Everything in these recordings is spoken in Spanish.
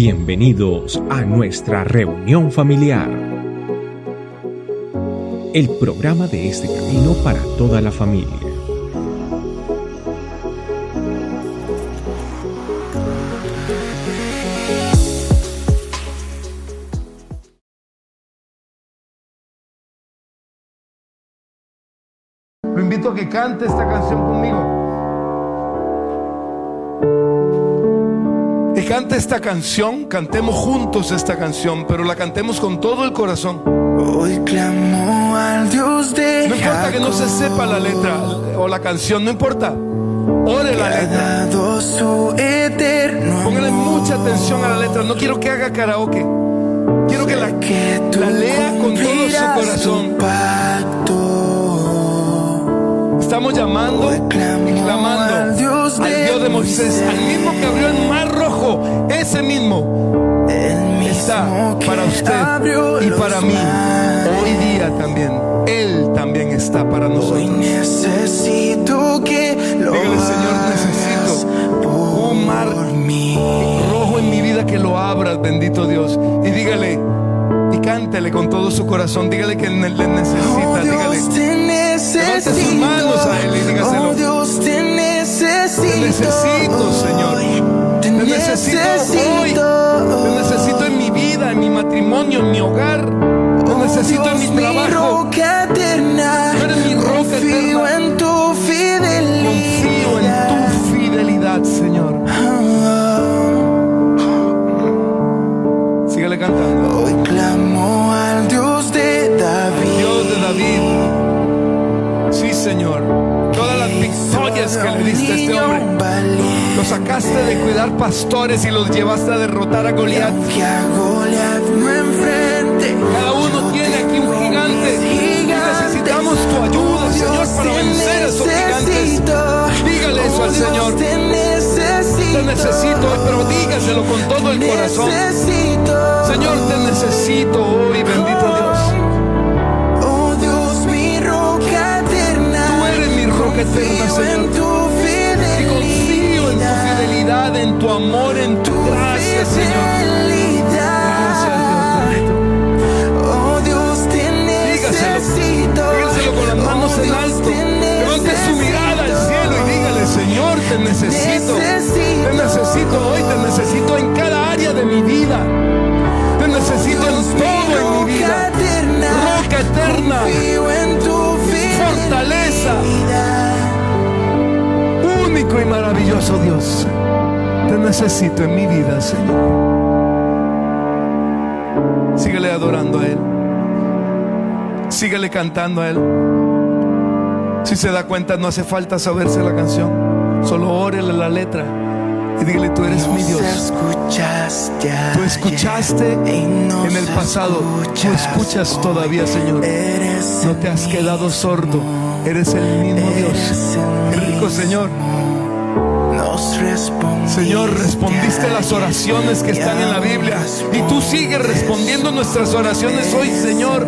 Bienvenidos a nuestra reunión familiar. El programa de este camino para toda la familia. Lo invito a que cante esta canción cante esta canción, cantemos juntos esta canción, pero la cantemos con todo el corazón. Hoy clamo al Dios de No importa que no se sepa la letra o la canción, no importa. Ore la letra. Póngale mucha atención a la letra. No quiero que haga karaoke. Quiero que la, que la lea con todo su corazón. Estamos llamando y clamando al Dios de Moisés, al mismo que abrió el rojo. Ese mismo está para usted y para mí. Hoy día también. Él también está para Hoy nosotros. necesito que lo Dígale, Señor, necesito un mar rojo en mi vida que lo abras, bendito Dios. Y dígale, y cántele con todo su corazón. Dígale que le Oh necesita. Dígale, Dios, te necesito. sus manos a Él y dígaselo. Oh. Te necesito, Señor. Te necesito hoy. Te necesito en mi vida, en mi matrimonio, en mi hogar. Te necesito en mi Oh, trabajo. roca eterna. Tú eres mi roca Confío eterna. en tu fidelidad. Confío en tu fidelidad, Señor. Sígale cantando. Hoy clamo al Dios de David. Dios de David. Sí, Señor. Todas las victorias que le diste a este hombre. Lo sacaste de cuidar pastores y los llevaste a derrotar a Goliat. Cada uno tiene aquí un gigante. Y necesitamos tu ayuda, Señor, para vencer a esos gigantes. Dígale eso al Señor. Te necesito. Pero dígaselo con todo el corazón. Señor, te necesito hoy, bendito Dios. Eterna, Señor. tu Y confío en tu fidelidad, en tu amor, en tu gracia, Señor. Oh Dígaselo. con las manos Oh, en alto. te Levante su mirada al cielo y dígale, Señor, te necesito. Te necesito hoy, te necesito en cada área de mi vida. Te necesito en todo en mi vida. Roca eterna, maravilloso Dios. Te necesito en mi vida, Señor. Síguele adorando a Él. Síguele cantando a Él. Si se da cuenta, no hace falta saberse la canción. Solo órele la letra y dígale, tú eres mi Dios. Escuchaste Tú escuchaste en el pasado. Tú escuchas todavía, Señor. No te has quedado sordo. Eres el mismo Dios. Qué rico, Señor. Señor, respondiste las oraciones que están en la Biblia. Y tú sigues respondiendo nuestras oraciones hoy, Señor.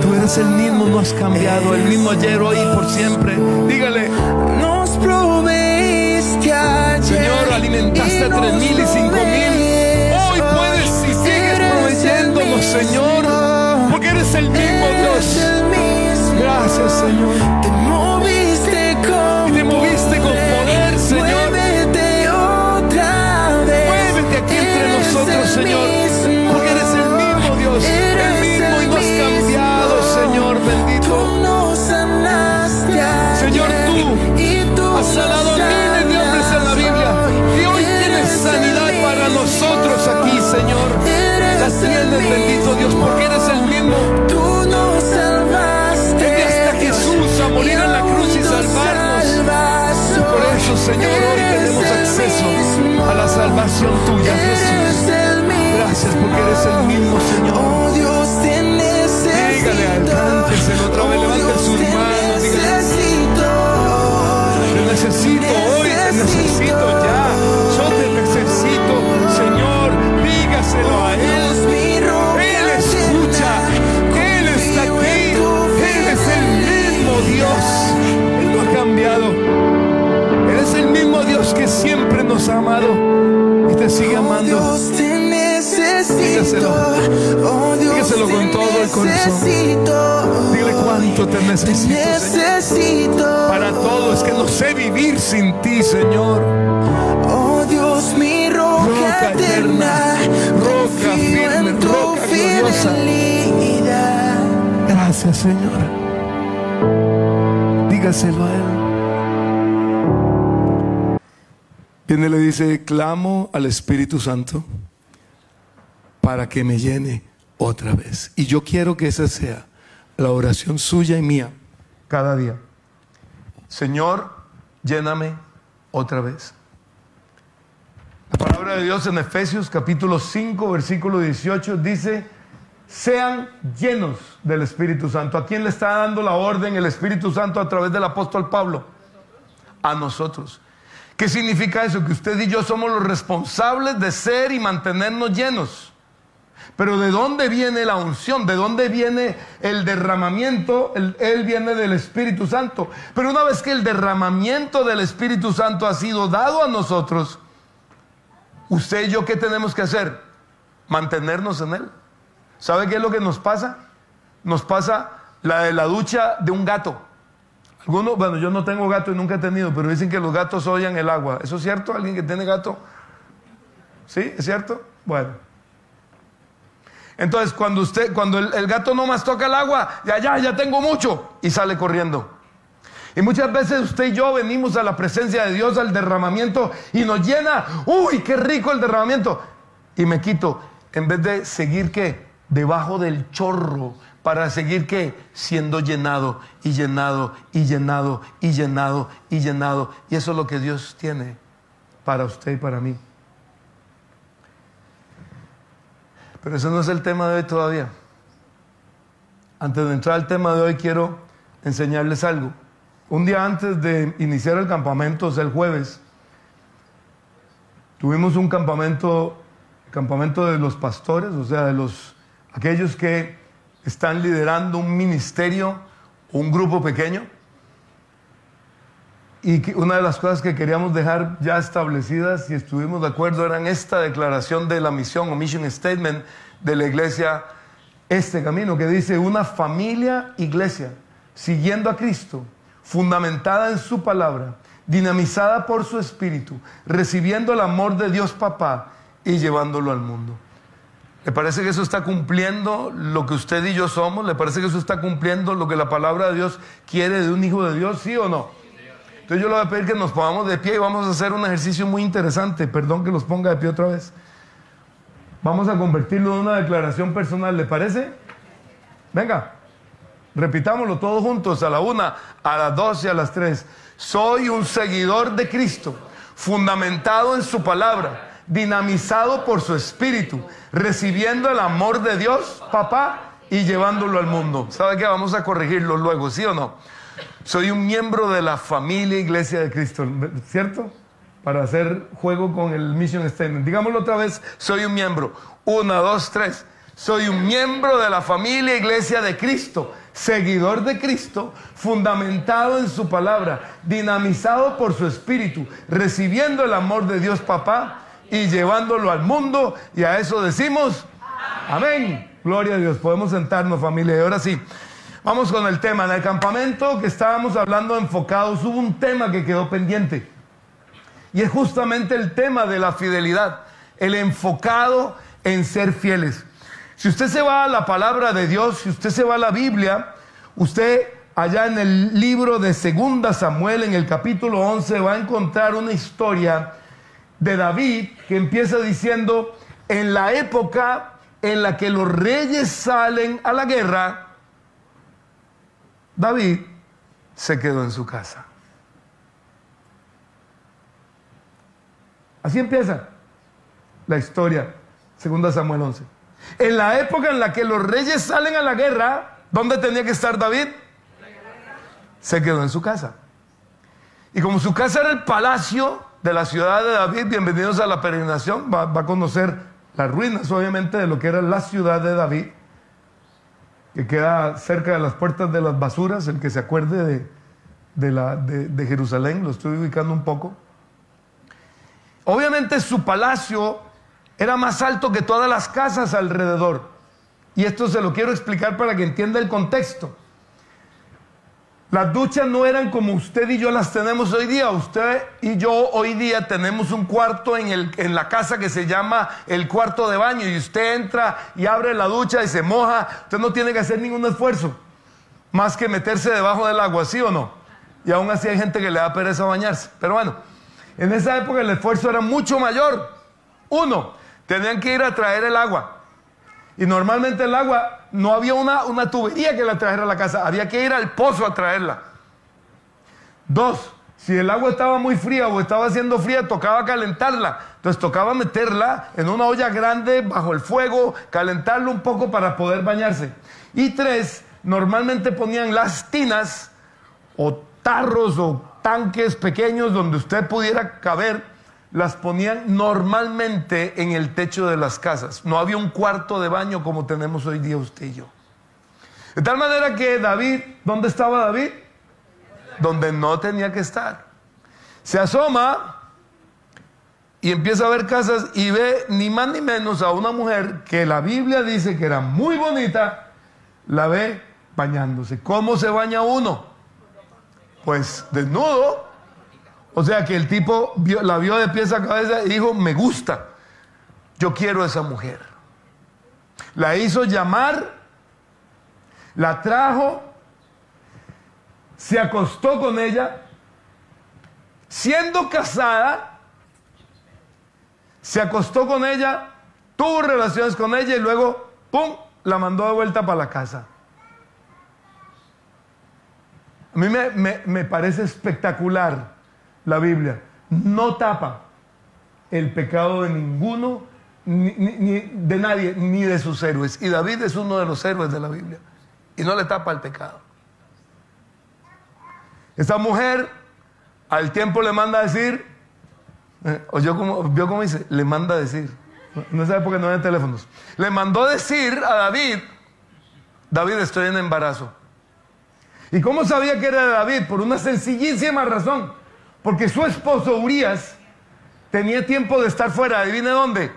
Tú eres el mismo, no has cambiado. El mismo ayer, hoy y por siempre. Dígale, Nos proveíste ayer. Señor, alimentaste a tres mil y cinco mil. Hoy puedes y sigues proveyéndonos, Señor. Porque eres el mismo Dios. Gracias, Señor. Señor, hoy tenemos acceso a la salvación tuya, Jesús. Gracias porque eres el mismo, Señor. Oh Dios, te necesito. Dígale, cánteselo otra vez, levante sus manos, dígale. necesito. Te necesito hoy, te necesito ya. Yo te necesito, Señor. Dígaselo a Él. Dios que siempre nos ha amado y te sigue Oh, amando. Dios, te necesito. Oh Dios, Dígaselo con te todo el corazón. Dile cuánto te necesito, Señor. Necesito. Para todo, es que no sé vivir sin ti, Señor. Oh Dios, mi roca, Roca eterna, eterna, roca firme, en tu roca gloriosa. Gracias, Señor. Dígaselo a Él. Y le dice, clamo al Espíritu Santo para que me llene otra vez. Y yo quiero que esa sea la oración suya y mía cada día. Señor, lléname otra vez. La palabra de Dios en Efesios capítulo 5, versículo 18 dice, sean llenos del Espíritu Santo. ¿A quién le está dando la orden el Espíritu Santo a través del apóstol Pablo? A nosotros. ¿Qué significa eso? Que usted y yo somos los responsables de ser y mantenernos llenos. Pero ¿de dónde viene la unción? ¿De dónde viene el derramamiento? Él viene del Espíritu Santo. Pero una vez que el derramamiento del Espíritu Santo ha sido dado a nosotros, usted y yo, ¿qué tenemos que hacer? Mantenernos en Él. ¿Sabe qué es lo que nos pasa? Nos pasa la de la ducha de un gato. Algunos, bueno, yo no tengo gato y nunca he tenido, pero dicen que los gatos oyen el agua. ¿Eso es cierto? ¿Alguien que tiene gato? ¿Sí? ¿Es cierto? Bueno. Entonces, cuando usted, cuando el, el gato no más toca el agua, ya, ya, ya tengo mucho, y sale corriendo. Y muchas veces usted y yo venimos a la presencia de Dios, al derramamiento, y nos llena, uy, qué rico el derramamiento. Y me quito, en vez de seguir qué, debajo del chorro, para seguir qué, siendo llenado y llenado y llenado y llenado y llenado. Y eso es lo que Dios tiene para usted y para mí. Pero eso no es el tema de hoy todavía. Antes de entrar al tema de hoy quiero enseñarles algo. Un día antes de iniciar el campamento, o sea, el jueves, tuvimos un campamento, campamento de los pastores, o sea, de los aquellos que están liderando un ministerio, un grupo pequeño. Y una de las cosas que queríamos dejar ya establecidas y estuvimos de acuerdo eran esta declaración de la misión o mission statement de la iglesia Este Camino, que dice una familia iglesia siguiendo a Cristo, fundamentada en su palabra, dinamizada por su espíritu, recibiendo el amor de Dios Papá y llevándolo al mundo. ¿Le parece que eso está cumpliendo lo que usted y yo somos? ¿Le parece que eso está cumpliendo lo que la palabra de Dios quiere de un hijo de Dios? ¿Sí o no? Entonces yo le voy a pedir que nos pongamos de pie y vamos a hacer un ejercicio muy interesante. Perdón que los ponga de pie otra vez. Vamos a convertirlo en una declaración personal, ¿le parece? Venga, repitámoslo todos juntos a la una, a las dos y a las tres. Soy un seguidor de Cristo, fundamentado en su palabra, dinamizado por su espíritu, recibiendo el amor de Dios, papá, y llevándolo al mundo. ¿Sabe qué? Vamos a corregirlo luego, ¿sí o no? Soy un miembro de la familia Iglesia de Cristo, ¿cierto? Para hacer juego con el mission statement. Digámoslo otra vez, soy un miembro. Una, dos, tres. Soy un miembro de la familia Iglesia de Cristo, seguidor de Cristo, fundamentado en su palabra, dinamizado por su espíritu, recibiendo el amor de Dios Papá y llevándolo al mundo. Y a eso decimos, amén. Gloria a Dios. Podemos sentarnos familia. Y ahora sí. Vamos con el tema. En el campamento que estábamos hablando enfocados, hubo un tema que quedó pendiente. Y es justamente el tema de la fidelidad. El enfocado en ser fieles. Si usted se va a la palabra de Dios, si usted se va a la Biblia, usted allá en el libro de Segunda Samuel, en el capítulo 11, va a encontrar una historia de David que empieza diciendo, en la época en la que los reyes salen a la guerra, David se quedó en su casa. Así empieza la historia, segunda Samuel 11. En la época en la que los reyes salen a la guerra, ¿dónde tenía que estar David? Se quedó en su casa. Y como su casa era el palacio de la ciudad de David, bienvenidos a la peregrinación, va, a conocer las ruinas obviamente de lo que era la ciudad de David que queda cerca de las puertas de las basuras, el que se acuerde de, de, de Jerusalén, lo estoy ubicando un poco. Obviamente su palacio era más alto que todas las casas alrededor. Y esto se lo quiero explicar para que entienda el contexto. Las duchas no eran como usted y yo las tenemos hoy día. Usted y yo hoy día tenemos un cuarto en, el, en la casa que se llama el cuarto de baño y usted entra y abre la ducha y se moja. Usted no tiene que hacer ningún esfuerzo más que meterse debajo del agua, ¿sí o no? Y aún así hay gente que le da pereza bañarse. Pero bueno, en esa época el esfuerzo era mucho mayor. Uno, tenían que ir a traer el agua. Y normalmente el agua no había una, una tubería que la trajera a la casa, había que ir al pozo a traerla. Dos, si el agua estaba muy fría o estaba haciendo fría, tocaba calentarla. Entonces tocaba meterla en una olla grande bajo el fuego, calentarlo un poco para poder bañarse. Y tres, normalmente ponían las tinas o tarros o tanques pequeños donde usted pudiera caber las ponían normalmente en el techo de las casas. No había un cuarto de baño como tenemos hoy día usted y yo. De tal manera que David, ¿dónde estaba David? Donde no tenía que estar. Se asoma y empieza a ver casas y ve ni más ni menos a una mujer que la Biblia dice que era muy bonita, la ve bañándose. ¿Cómo se baña uno? Pues desnudo o sea que el tipo la vio de pies a cabeza y dijo, me gusta, yo quiero a esa mujer. La hizo llamar, la trajo, se acostó con ella, siendo casada, se acostó con ella, tuvo relaciones con ella y luego, ¡pum!, la mandó de vuelta para la casa. A mí me, me parece espectacular la Biblia, no tapa el pecado de ninguno, ni, de nadie, ni de sus héroes. Y David es uno de los héroes de la Biblia. Y no le tapa el pecado. Esta mujer al tiempo le manda a decir, eh, o yo como, vio cómo dice, le manda a decir. No sabe por qué no hay teléfonos. Le mandó decir a David, David estoy en embarazo. ¿Y cómo sabía que era de David? Por una sencillísima razón. Porque su esposo Urias tenía tiempo de estar fuera. ¿Adivine dónde?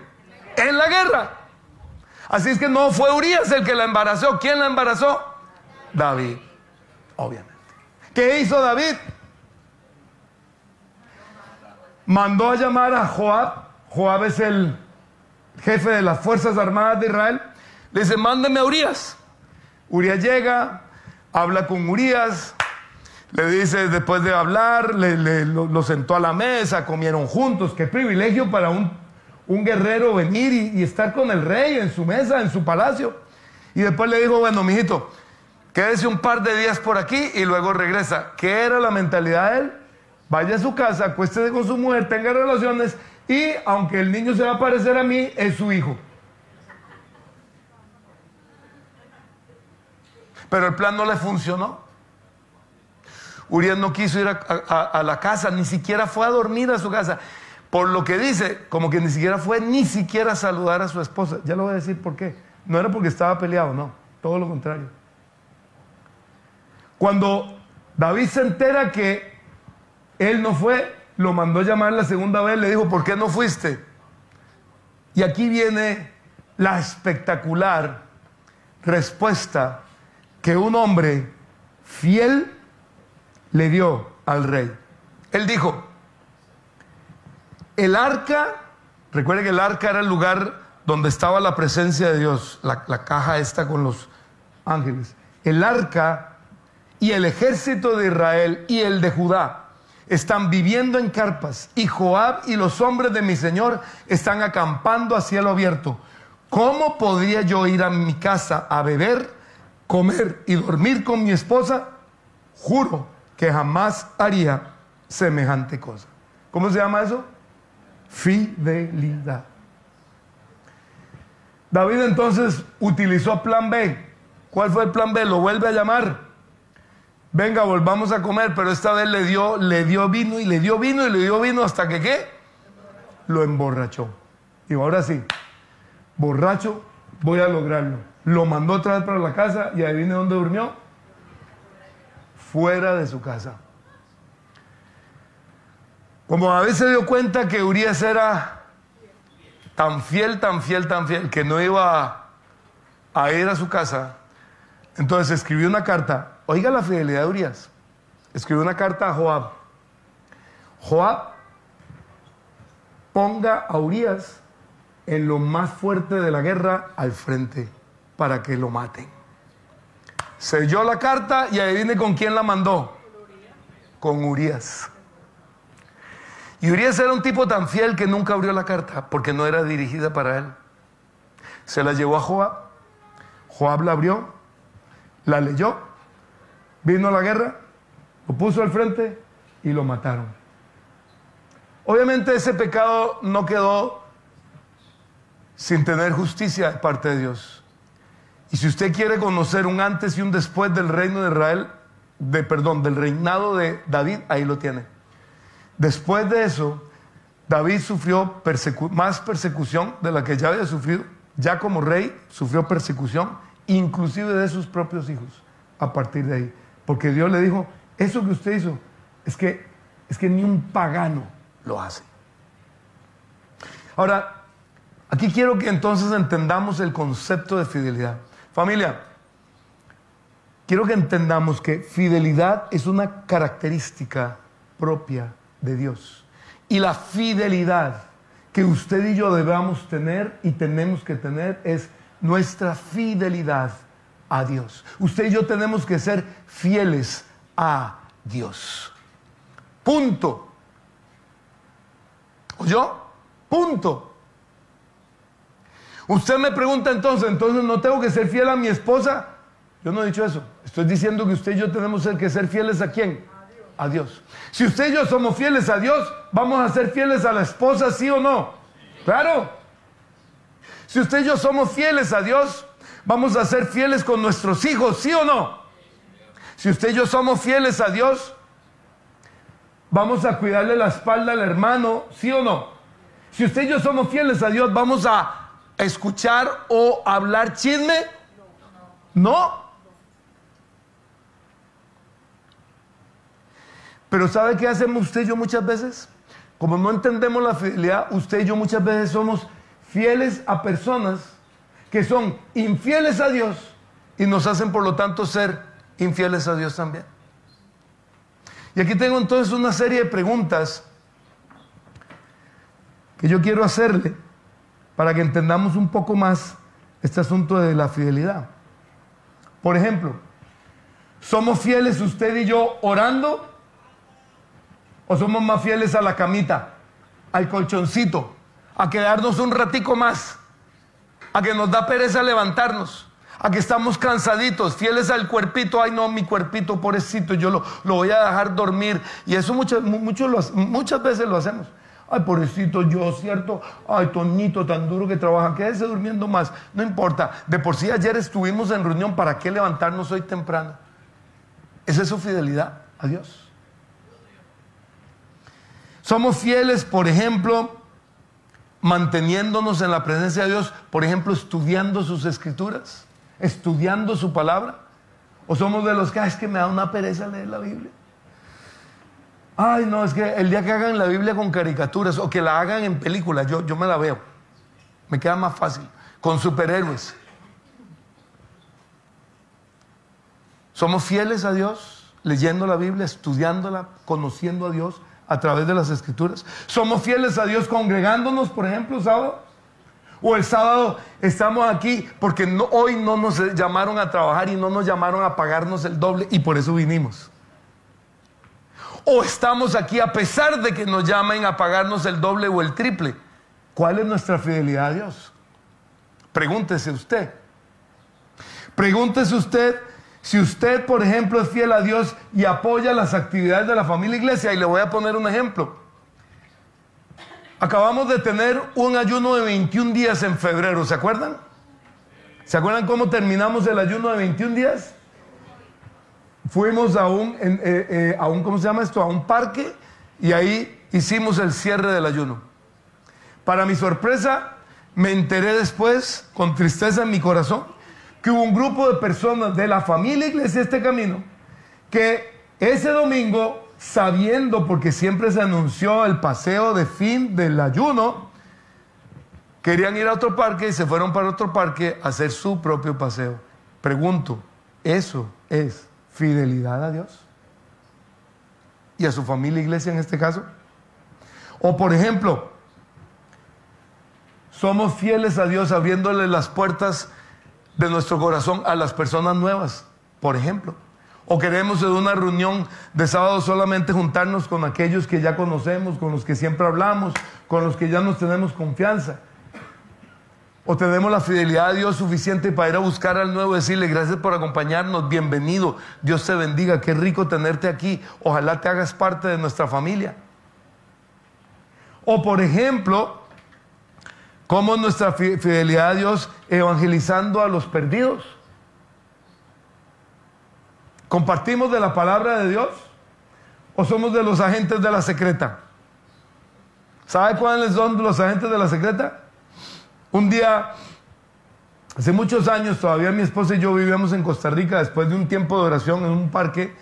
En la guerra. Así es que no fue Urias el que la embarazó. ¿Quién la embarazó? David, obviamente. ¿Qué hizo David? Mandó a llamar a Joab. Joab es el jefe de las Fuerzas Armadas de Israel. Le dice, mándeme a Urias. Urias llega, habla con Urias, le dice, después de hablar, le, lo, sentó a la mesa, comieron juntos. Qué privilegio para un, un guerrero venir y, estar con el rey en su mesa, en su palacio. Y después le dijo, bueno, mijito, quédese un par de días por aquí y luego regresa. ¿Qué era la mentalidad de él? Vaya a su casa, acuéstese con su mujer, tenga relaciones y aunque el niño se va a parecer a mí, es su hijo. Pero el plan no le funcionó. Urias no quiso ir a, la casa, ni siquiera fue a dormir a su casa. Por lo que dice, como que ni siquiera fue ni siquiera a saludar a su esposa. Ya lo voy a decir por qué. No era porque estaba peleado, no. Todo lo contrario. Cuando David se entera que él no fue, lo mandó a llamar la segunda vez, le dijo, ¿por qué no fuiste? Y aquí viene la espectacular respuesta que un hombre fiel le dio al rey. Él dijo, el arca, recuerden que el arca era el lugar donde estaba la presencia de Dios, la, caja esta con los ángeles. El arca y el ejército de Israel y el de Judá están viviendo en carpas y Joab y los hombres de mi Señor están acampando a cielo abierto. ¿Cómo podría yo ir a mi casa a beber, comer y dormir con mi esposa? Juro que jamás haría semejante cosa. ¿Cómo se llama eso? Fidelidad. David entonces utilizó plan B. ¿Cuál fue el plan B? Lo vuelve a llamar. Venga, volvamos a comer, pero esta vez le dio, le dio vino y le dio vino y le dio vino hasta que qué? Lo emborrachó. Y ahora sí, borracho, voy a lograrlo. Lo mandó otra vez para la casa y adivine dónde durmió fuera de su casa. Como a veces dio cuenta que Urias era tan fiel, tan fiel, tan fiel, que no iba a ir a su casa. Entonces escribió una carta. Oiga la fidelidad de Urias. Escribió una carta a Joab. Joab, ponga a Urias en lo más fuerte de la guerra al frente para que lo maten. Selló la carta y adivine con quién la mandó. Con Urias. Y Urias era un tipo tan fiel que nunca abrió la carta porque no era dirigida para él. Se la llevó a Joab. Joab la abrió, la leyó, vino a la guerra, lo puso al frente y lo mataron. Obviamente ese pecado no quedó sin tener justicia de parte de Dios. Y si usted quiere conocer un antes y un después del reino de Israel, de perdón, del reinado de David, ahí lo tiene. Después de eso, David sufrió más persecución de la que ya había sufrido. Ya como rey sufrió persecución, inclusive de sus propios hijos, a partir de ahí. Porque Dios le dijo, eso que usted hizo, es que, es que ni un pagano lo hace. Ahora, aquí quiero que entonces entendamos el concepto de fidelidad. Familia, quiero que entendamos que fidelidad es una característica propia de Dios. Y la fidelidad que usted y yo debamos tener y tenemos que tener es nuestra fidelidad a Dios. Usted y yo tenemos que ser fieles a Dios. Punto. ¿O yo? Punto. Usted me pregunta entonces, entonces no tengo que ser fiel a mi esposa. Yo no he dicho eso. Estoy diciendo que usted y yo tenemos que ser fieles a quién? A Dios. Si usted y yo somos fieles a Dios, vamos a ser fieles a la esposa, sí o no. Claro. Si usted y yo somos fieles a Dios, vamos a ser fieles con nuestros hijos, sí o no. Si usted y yo somos fieles a Dios, vamos a cuidarle la espalda al hermano, sí o no. Si usted y yo somos fieles a Dios, vamos a escuchar o hablar chisme? No. Pero ¿sabe qué hacemos usted y yo muchas veces? Como no entendemos la fidelidad, usted y yo muchas veces somos fieles a personas que son infieles a Dios y nos hacen por lo tanto ser infieles a Dios también. Y aquí tengo entonces una serie de preguntas que yo quiero hacerle para que entendamos un poco más este asunto de la fidelidad. Por ejemplo, ¿somos fieles usted y yo orando? ¿O somos más fieles a la camita, al colchoncito, a quedarnos un ratico más, a que nos da pereza levantarnos, a que estamos cansaditos, fieles al cuerpito, ay no, mi cuerpito, pobrecito, yo lo, lo voy a dejar dormir. Y eso muchas, muchas veces lo hacemos. Ay, pobrecito yo, ¿cierto? Ay, Tonito, tan duro que trabaja, quédese durmiendo más. No importa, de por sí ayer estuvimos en reunión, ¿para qué levantarnos hoy temprano? ¿Esa es su fidelidad a Dios? Somos fieles, por ejemplo, manteniéndonos en la presencia de Dios, por ejemplo, estudiando sus escrituras, estudiando su palabra. ¿O somos de los que, es que me da una pereza leer la Biblia? Ay, no, es que el día que hagan la Biblia con caricaturas o que la hagan en películas, yo, yo me la veo. Me queda más fácil. Con superhéroes. Somos fieles a Dios, leyendo la Biblia, estudiándola, conociendo a Dios a través de las escrituras. Somos fieles a Dios congregándonos, por ejemplo, sábado. O el sábado estamos aquí porque hoy no nos llamaron a trabajar y no nos llamaron a pagarnos el doble y por eso vinimos o estamos aquí a pesar de que nos llamen a pagarnos el doble o el triple. ¿Cuál es nuestra fidelidad a Dios? Pregúntese usted. Pregúntese usted si usted, por ejemplo, es fiel a Dios y apoya las actividades de la familia iglesia. Y le voy a poner un ejemplo. Acabamos de tener un ayuno de 21 días en febrero, ¿se acuerdan? ¿Se acuerdan cómo terminamos el ayuno de 21 días? Fuimos a un, eh, eh, a un, ¿cómo se llama esto? A un parque y ahí hicimos el cierre del ayuno. Para mi sorpresa, me enteré después, con tristeza en mi corazón, que hubo un grupo de personas de la familia Iglesia Este Camino que ese domingo, sabiendo, porque siempre se anunció el paseo de fin del ayuno, Querían ir a otro parque y se fueron para otro parque a hacer su propio paseo. Pregunto, ¿eso es fidelidad a Dios? ¿Y a su familia iglesia en este caso? O por ejemplo, somos fieles a Dios abriéndole las puertas de nuestro corazón a las personas nuevas, por ejemplo. O queremos en una reunión de sábado solamente juntarnos con aquellos que ya conocemos, con los que siempre hablamos, con los que ya nos tenemos confianza. O tenemos la fidelidad a Dios suficiente para ir a buscar al nuevo y decirle gracias por acompañarnos, bienvenido, Dios te bendiga, qué rico tenerte aquí, ojalá te hagas parte de nuestra familia. O por ejemplo, ¿cómo nuestra fidelidad a Dios evangelizando a los perdidos? ¿Compartimos de la palabra de Dios? ¿O somos de los agentes de la secreta? ¿Sabe cuáles son los agentes de la secreta? Un día, hace muchos años, todavía mi esposa y yo vivíamos en Costa Rica después de un tiempo de oración en un parque.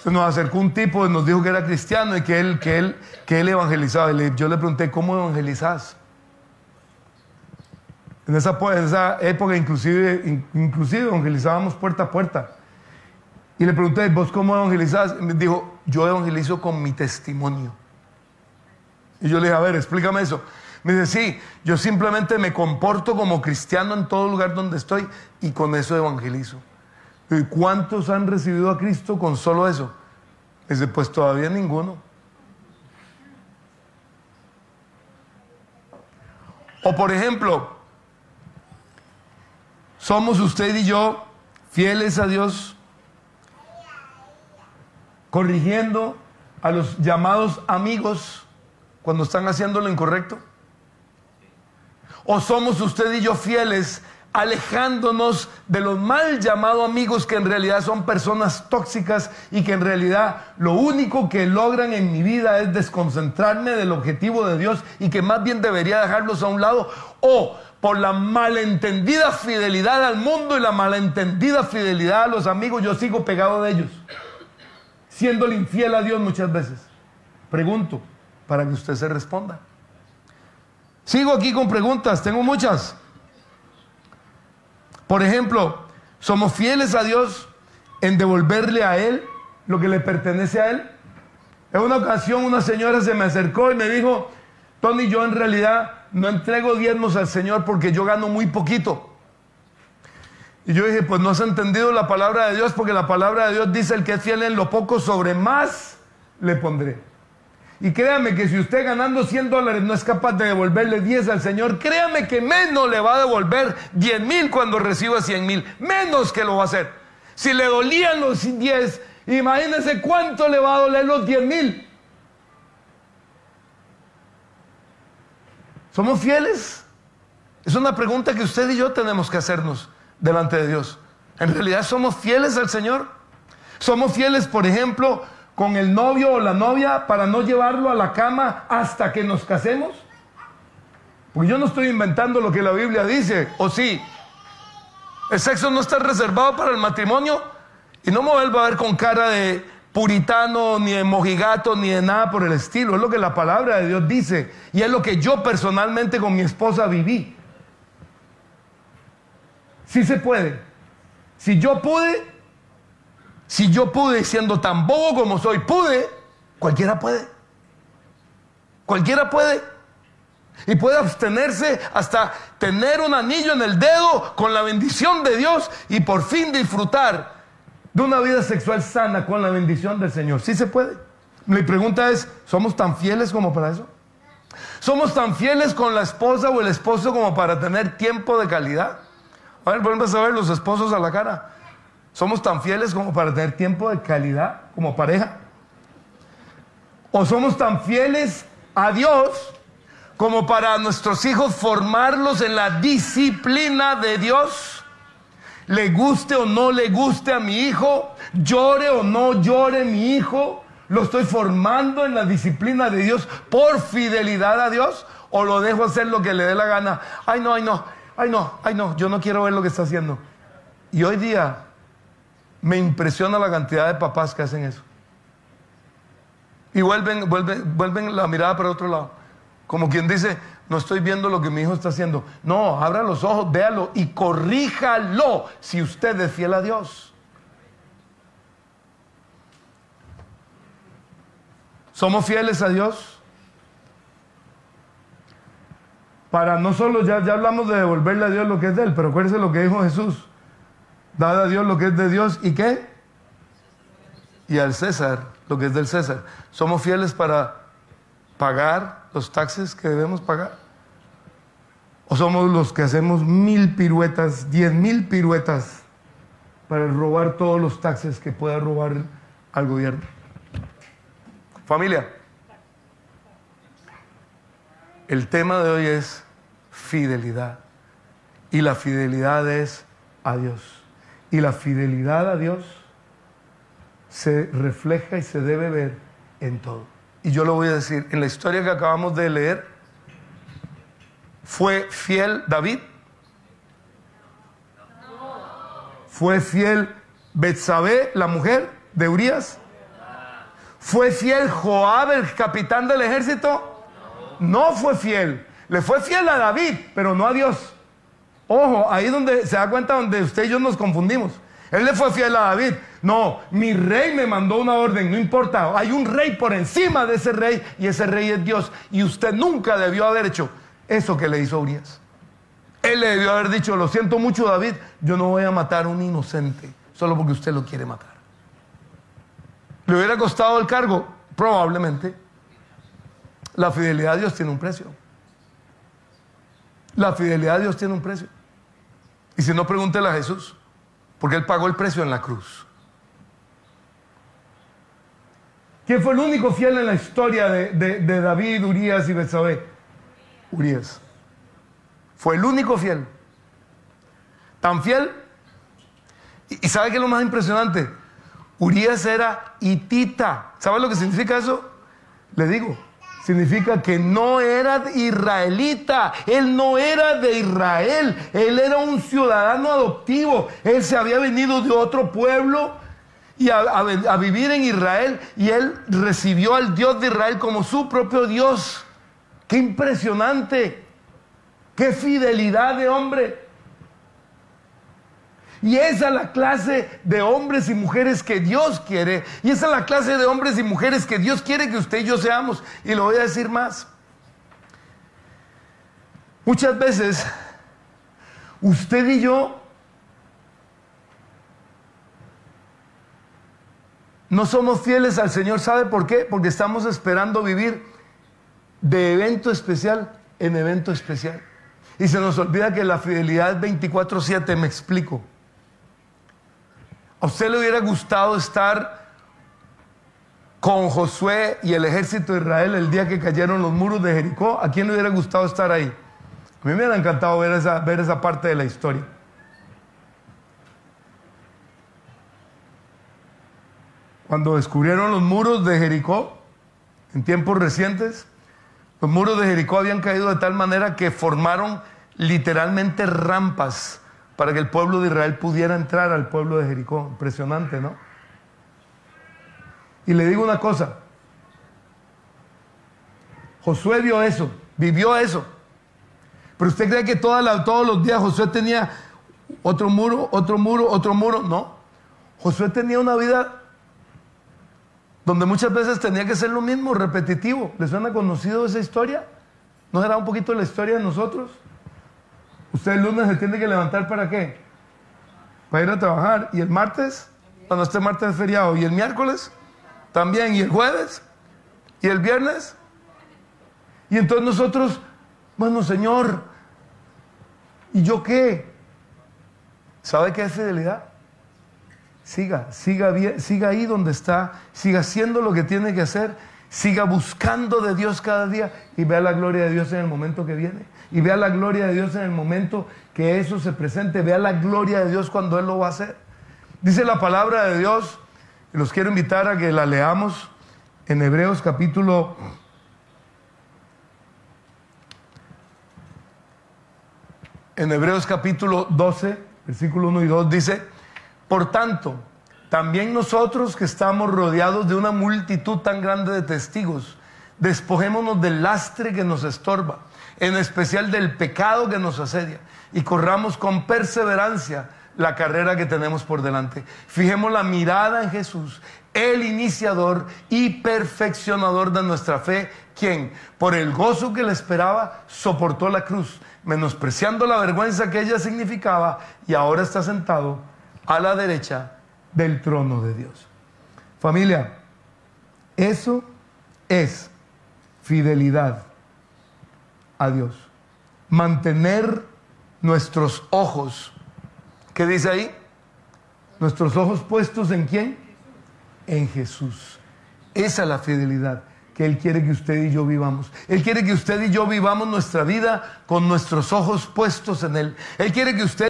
Se nos acercó un tipo y nos dijo que era cristiano y que él, que él, que él evangelizaba. Yo le pregunté, ¿cómo evangelizas? En esa, en esa época inclusive, inclusive evangelizábamos puerta a puerta. Y le pregunté, ¿vos cómo evangelizás? Y me dijo, yo evangelizo con mi testimonio. Y yo le dije, a ver, explícame eso. Me dice, sí, yo simplemente me comporto como cristiano en todo lugar donde estoy y con eso evangelizo. ¿Y cuántos han recibido a Cristo con solo eso? dice, pues todavía ninguno. O por ejemplo, somos usted y yo fieles a Dios corrigiendo a los llamados amigos cuando están haciendo lo incorrecto? ¿O somos usted y yo fieles alejándonos de los mal llamados amigos que en realidad son personas tóxicas y que en realidad lo único que logran en mi vida es desconcentrarme del objetivo de Dios y que más bien debería dejarlos a un lado? ¿O por la malentendida fidelidad al mundo y la malentendida fidelidad a los amigos yo sigo pegado de ellos? siéndole infiel a Dios muchas veces? Pregunto para que usted se responda. Sigo aquí con preguntas, tengo muchas. Por ejemplo, ¿somos fieles a Dios en devolverle a Él lo que le pertenece a Él? En una ocasión una señora se me acercó y me dijo, Tony, yo en realidad no entrego diezmos al Señor porque yo gano muy poquito. Y yo dije, pues no has entendido la palabra de Dios, porque la palabra de Dios dice, el que es fiel en lo poco, sobre más le pondré. Y créame que si usted ganando 100 dólares no es capaz de devolverle 10 al Señor, créame que menos le va a devolver 10 mil cuando reciba 100 mil. Menos que lo va a hacer. Si le dolían los 10, imagínense cuánto le va a doler los 10 mil. ¿Somos fieles? Es una pregunta que usted y yo tenemos que hacernos delante de Dios. En realidad somos fieles al Señor. Somos fieles, por ejemplo, con el novio o la novia para no llevarlo a la cama hasta que nos casemos. Porque yo no estoy inventando lo que la Biblia dice, ¿o sí? El sexo no está reservado para el matrimonio y no me vuelvo a ver con cara de puritano, ni de mojigato, ni de nada por el estilo. Es lo que la palabra de Dios dice y es lo que yo personalmente con mi esposa viví. Sí se puede. Si yo pude, si yo pude siendo tan bobo como soy, pude, cualquiera puede. Cualquiera puede. Y puede abstenerse hasta tener un anillo en el dedo con la bendición de Dios y por fin disfrutar de una vida sexual sana con la bendición del Señor. Sí se puede. Mi pregunta es, ¿somos tan fieles como para eso? ¿Somos tan fieles con la esposa o el esposo como para tener tiempo de calidad? A ver, vuelves a ver los esposos a la cara. ¿Somos tan fieles como para tener tiempo de calidad como pareja? ¿O somos tan fieles a Dios como para nuestros hijos formarlos en la disciplina de Dios? Le guste o no le guste a mi hijo, llore o no llore mi hijo, lo estoy formando en la disciplina de Dios por fidelidad a Dios o lo dejo hacer lo que le dé la gana. Ay, no, ay, no ay no, ay no, yo no quiero ver lo que está haciendo. Y hoy día me impresiona la cantidad de papás que hacen eso. Y vuelven, vuelven, vuelven la mirada para otro lado. Como quien dice, no estoy viendo lo que mi hijo está haciendo. No, abra los ojos, véalo y corríjalo si usted es fiel a Dios. ¿Somos fieles a Dios? Para no solo, ya, ya hablamos de devolverle a Dios lo que es de Él, pero acuérdese lo que dijo Jesús. Dad a Dios lo que es de Dios y qué? Y al César lo que es del César. ¿Somos fieles para pagar los taxes que debemos pagar? ¿O somos los que hacemos mil piruetas, diez mil piruetas para robar todos los taxes que pueda robar al gobierno? Familia, el tema de hoy es fidelidad. Y la fidelidad es a Dios. Y la fidelidad a Dios se refleja y se debe ver en todo. Y yo lo voy a decir, en la historia que acabamos de leer, ¿fue fiel David? ¿Fue fiel Betsabé, la mujer de Urias? ¿Fue fiel Joab, el capitán del ejército? No fue fiel. Le fue fiel a David, pero no a Dios. Ojo, ahí donde se da cuenta donde usted y yo nos confundimos. Él le fue fiel a David. No, mi rey me mandó una orden, no importa. Hay un rey por encima de ese rey y ese rey es Dios. Y usted nunca debió haber hecho eso que le hizo Urias. Él le debió haber dicho, lo siento mucho David, yo no voy a matar a un inocente solo porque usted lo quiere matar. ¿Le hubiera costado el cargo? Probablemente. La fidelidad a Dios tiene un precio. La fidelidad a Dios tiene un precio. Y si no, pregúntele a Jesús. Porque Él pagó el precio en la cruz. ¿Quién fue el único fiel en la historia de, David, Urias y Betsabé? Urias. Fue el único fiel. Tan fiel. ¿Y, sabe qué es lo más impresionante? Urias era hitita. ¿Sabe lo que significa eso? Le digo, significa que no era israelita, él no era de Israel, él era un ciudadano adoptivo, él se había venido de otro pueblo y a, vivir en Israel y él recibió al Dios de Israel como su propio Dios. Qué impresionante, qué fidelidad de hombre. Y esa es la clase de hombres y mujeres que Dios quiere. Y esa es la clase de hombres y mujeres que Dios quiere que usted y yo seamos. Y lo voy a decir más. Muchas veces, usted y yo no somos fieles al Señor. ¿Sabe por qué? Porque estamos esperando vivir de evento especial en evento especial. Y se nos olvida que la fidelidad es 24/7, me explico. ¿A usted le hubiera gustado estar con Josué y el ejército de Israel el día que cayeron los muros de Jericó? ¿A quién le hubiera gustado estar ahí? A mí me hubiera encantado ver esa, ver esa parte de la historia. Cuando descubrieron los muros de Jericó, en tiempos recientes, los muros de Jericó habían caído de tal manera que formaron literalmente rampas para que el pueblo de Israel pudiera entrar al pueblo de Jericó. Impresionante, ¿no? Y le digo una cosa, Josué vio eso, vivió eso. Pero usted cree que todos los días Josué tenía otro muro, otro muro, otro muro. No. Josué tenía una vida donde muchas veces tenía que ser lo mismo, repetitivo. ¿Les suena conocido esa historia? ¿No será un poquito la historia de nosotros? Usted el lunes se tiene que levantar para qué? Para ir a trabajar. ¿Y el martes? Cuando este martes es feriado. ¿Y el miércoles? También. ¿Y el jueves? ¿Y el viernes? Y entonces nosotros, bueno, Señor, ¿y yo qué? ¿Sabe qué es fidelidad? Siga, siga, siga ahí donde está, siga haciendo lo que tiene que hacer, siga buscando de Dios cada día y vea la gloria de Dios en el momento que viene y vea la gloria de Dios en el momento que eso se presente, vea la gloria de Dios cuando Él lo va a hacer. Dice la palabra de Dios, y los quiero invitar a que la leamos en Hebreos capítulo en Hebreos capítulo 12, versículo 1 y 2 dice, por tanto, también nosotros que estamos rodeados de una multitud tan grande de testigos, Despojémonos del lastre que nos estorba, en especial del pecado que nos asedia, y corramos con perseverancia la carrera que tenemos por delante. Fijemos la mirada en Jesús, el iniciador y perfeccionador de nuestra fe, quien, por el gozo que le esperaba, soportó la cruz, menospreciando la vergüenza que ella significaba, y ahora está sentado a la derecha del trono de Dios. Familia, eso es fidelidad a Dios. Mantener nuestros ojos, ¿qué dice ahí? Nuestros ojos puestos en quién? En Jesús. Esa es la fidelidad que Él quiere que usted y yo vivamos. Él quiere que usted y yo vivamos nuestra vida con nuestros ojos puestos en Él. Él quiere que usted...